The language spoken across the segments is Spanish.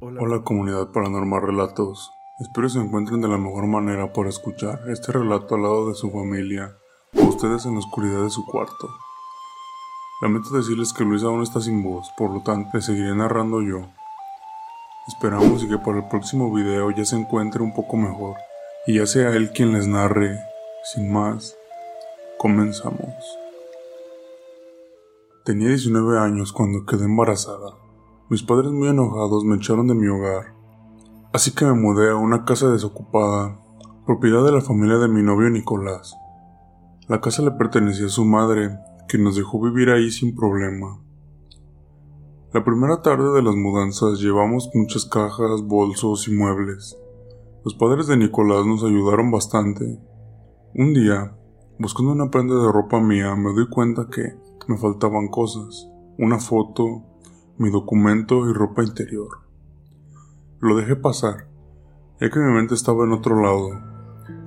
Hola comunidad paranormal relatos. Espero se encuentren de la mejor manera para escuchar este relato al lado de su familia o ustedes en la oscuridad de su cuarto. Lamento decirles que Luis aún está sin voz, por lo tanto le seguiré narrando yo. Esperamos y que para el próximo video ya se encuentre un poco mejor y ya sea él quien les narre. Sin más, comenzamos. Tenía 19 años cuando quedé embarazada. Mis padres muy enojados me echaron de mi hogar, así que me mudé a una casa desocupada, propiedad de la familia de mi novio Nicolás. La casa le pertenecía a su madre, quien nos dejó vivir ahí sin problema. La primera tarde de las mudanzas llevamos muchas cajas, bolsos y muebles. Los padres de Nicolás nos ayudaron bastante. Un día, buscando una prenda de ropa mía, me doy cuenta que me faltaban cosas. Una foto, mi documento y ropa interior. Lo dejé pasar, ya que mi mente estaba en otro lado.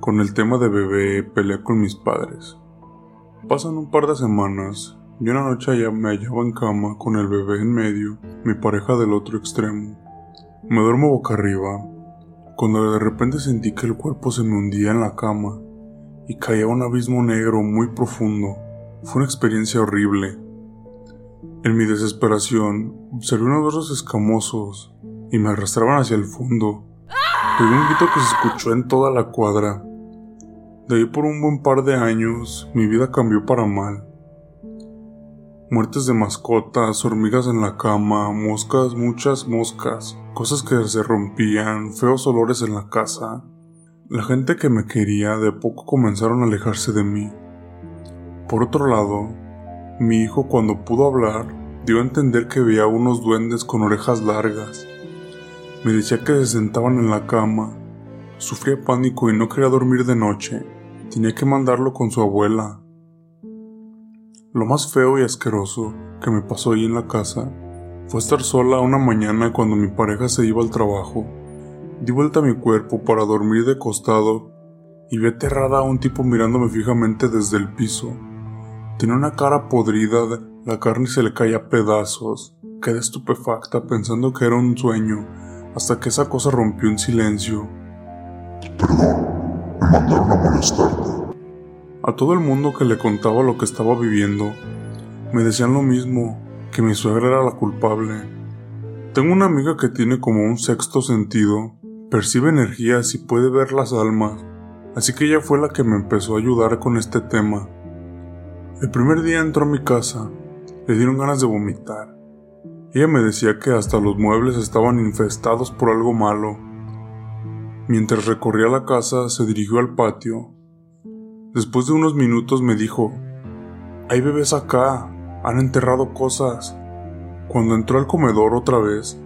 Con el tema de bebé peleé con mis padres. Pasan un par de semanas y una noche ya me hallaba en cama con el bebé en medio, mi pareja del otro extremo. Me duermo boca arriba, cuando de repente sentí que el cuerpo se me hundía en la cama y caía a un abismo negro muy profundo. Fue una experiencia horrible. En mi desesperación, observé unos brazos escamosos y me arrastraban hacia el fondo. Tuve un grito que se escuchó en toda la cuadra. De ahí por un buen par de años, mi vida cambió para mal. Muertes de mascotas, hormigas en la cama, moscas, muchas moscas, cosas que se rompían, feos olores en la casa. La gente que me quería de poco comenzaron a alejarse de mí. Por otro lado, mi hijo cuando pudo hablar dio a entender que veía unos duendes con orejas largas. Me decía que se sentaban en la cama. Sufría pánico y no quería dormir de noche. Tenía que mandarlo con su abuela. Lo más feo y asqueroso que me pasó ahí en la casa fue estar sola una mañana cuando mi pareja se iba al trabajo. Di vuelta a mi cuerpo para dormir de costado y vi aterrada a un tipo mirándome fijamente desde el piso. Tenía una cara podrida, la carne se le caía a pedazos. Quedé estupefacta pensando que era un sueño, hasta que esa cosa rompió en silencio. Perdón, me mandaron a molestarte. A todo el mundo que le contaba lo que estaba viviendo, me decían lo mismo, que mi suegra era la culpable. Tengo una amiga que tiene como un sexto sentido, percibe energías y puede ver las almas, así que ella fue la que me empezó a ayudar con este tema. El primer día entró a mi casa, le dieron ganas de vomitar. Ella me decía que hasta los muebles estaban infestados por algo malo. Mientras recorría la casa, se dirigió al patio. Después de unos minutos me dijo, hay bebés acá, han enterrado cosas. Cuando entró al comedor otra vez,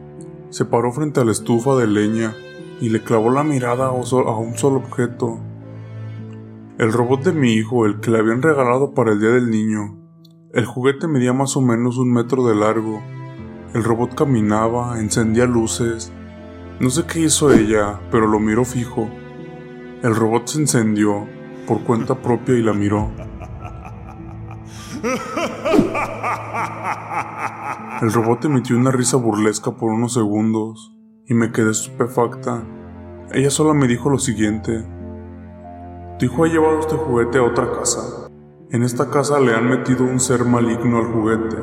se paró frente a la estufa de leña y le clavó la mirada a un solo objeto. El robot de mi hijo, el que le habían regalado para el día del niño. El juguete medía más o menos un metro de largo. El robot caminaba, encendía luces. No sé qué hizo ella, pero lo miró fijo. El robot se encendió por cuenta propia y la miró. El robot emitió una risa burlesca por unos segundos y me quedé estupefacta. Ella solo me dijo lo siguiente. Tu hijo ha llevado este juguete a otra casa. En esta casa le han metido un ser maligno al juguete.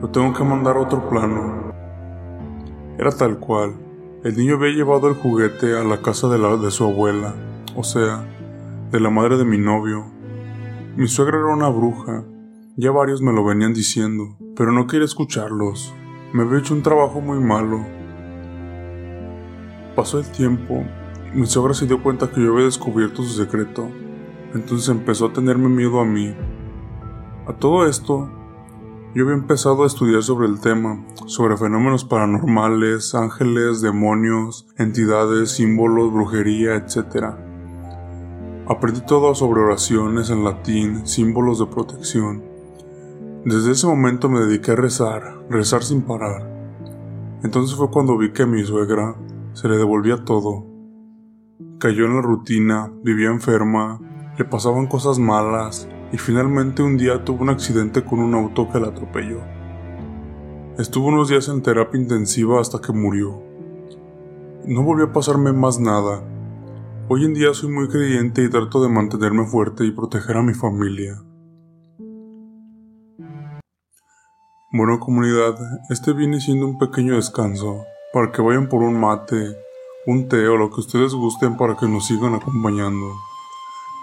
Lo tengo que mandar a otro plano. Era tal cual. El niño había llevado el juguete a la casa de, la, de su abuela, o sea, de la madre de mi novio. Mi suegra era una bruja. Ya varios me lo venían diciendo, pero no quería escucharlos. Me había hecho un trabajo muy malo. Pasó el tiempo. Mi suegra se dio cuenta que yo había descubierto su secreto. Entonces empezó a tenerme miedo a mí. A todo esto, yo había empezado a estudiar sobre el tema, sobre fenómenos paranormales, ángeles, demonios, entidades, símbolos, brujería, etc. Aprendí todo sobre oraciones en latín, símbolos de protección. Desde ese momento me dediqué a rezar, rezar sin parar. Entonces fue cuando vi que a mi suegra se le devolvía todo. Cayó en la rutina, vivía enferma, le pasaban cosas malas y finalmente un día tuvo un accidente con un auto que la atropelló. Estuvo unos días en terapia intensiva hasta que murió. No volvió a pasarme más nada. Hoy en día soy muy creyente y trato de mantenerme fuerte y proteger a mi familia. Bueno comunidad, este viene siendo un pequeño descanso para que vayan por un mate, un té o lo que ustedes gusten para que nos sigan acompañando,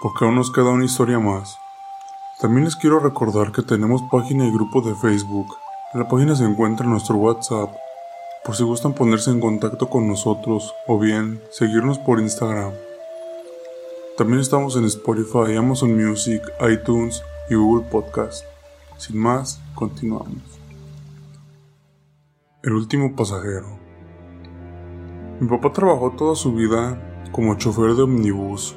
porque aún nos queda una historia más. También les quiero recordar que tenemos página y grupo de Facebook. En la página se encuentra nuestro WhatsApp, por si gustan ponerse en contacto con nosotros o bien seguirnos por Instagram. También estamos en Spotify, Amazon Music, iTunes y Google Podcast. Sin más, continuamos. El último pasajero. Mi papá trabajó toda su vida como chofer de omnibus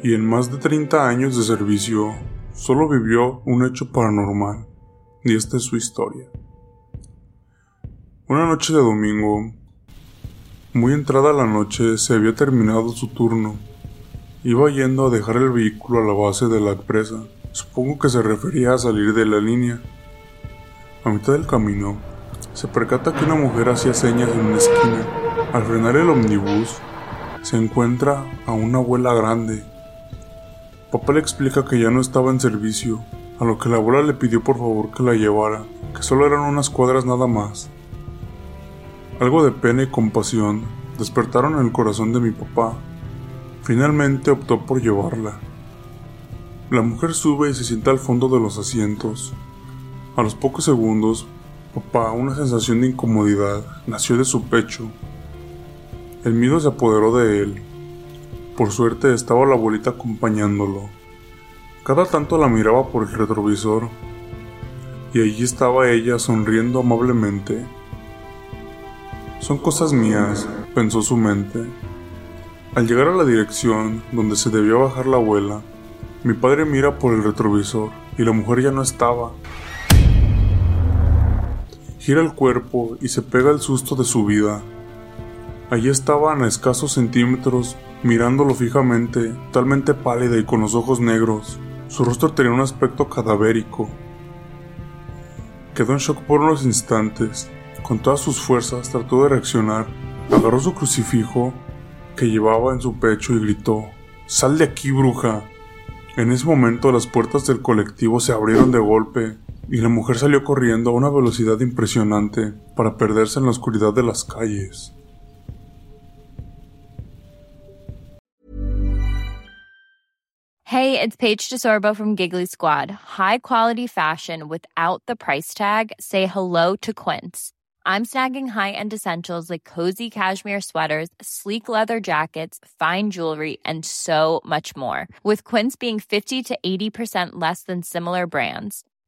y en más de 30 años de servicio solo vivió un hecho paranormal, y esta es su historia. Una noche de domingo, muy entrada la noche, se había terminado su turno. Iba yendo a dejar el vehículo a la base de la empresa. Supongo que se refería a salir de la línea. A mitad del camino, se percata que una mujer hacía señas en una esquina. Al frenar el omnibus, se encuentra a una abuela grande Papá le explica que ya no estaba en servicio, a lo que la abuela le pidió por favor que la llevara, que solo eran unas cuadras nada más. Algo de pena y compasión despertaron el corazón de mi papá. Finalmente optó por llevarla. La mujer sube y se sienta al fondo de los asientos. A los pocos segundos, papá, una sensación de incomodidad nació de su pecho. El miedo se apoderó de él por suerte estaba la abuelita acompañándolo. Cada tanto la miraba por el retrovisor y allí estaba ella sonriendo amablemente. Son cosas mías, pensó su mente. Al llegar a la dirección donde se debía bajar la abuela, mi padre mira por el retrovisor y la mujer ya no estaba. Gira el cuerpo y se pega el susto de su vida. Allí estaban a escasos centímetros mirándolo fijamente, totalmente pálida y con los ojos negros. Su rostro tenía un aspecto cadavérico. Quedó en shock por unos instantes. Con todas sus fuerzas trató de reaccionar. Agarró su crucifijo que llevaba en su pecho y gritó, Sal de aquí, bruja. En ese momento las puertas del colectivo se abrieron de golpe y la mujer salió corriendo a una velocidad impresionante para perderse en la oscuridad de las calles. Hey, it's Paige DeSorbo from Giggly Squad. High quality fashion without the price tag. Say hello to Quince. I'm snagging high-end essentials like cozy cashmere sweaters, sleek leather jackets, fine jewelry, and so much more. With Quince being 50 to 80% less than similar brands.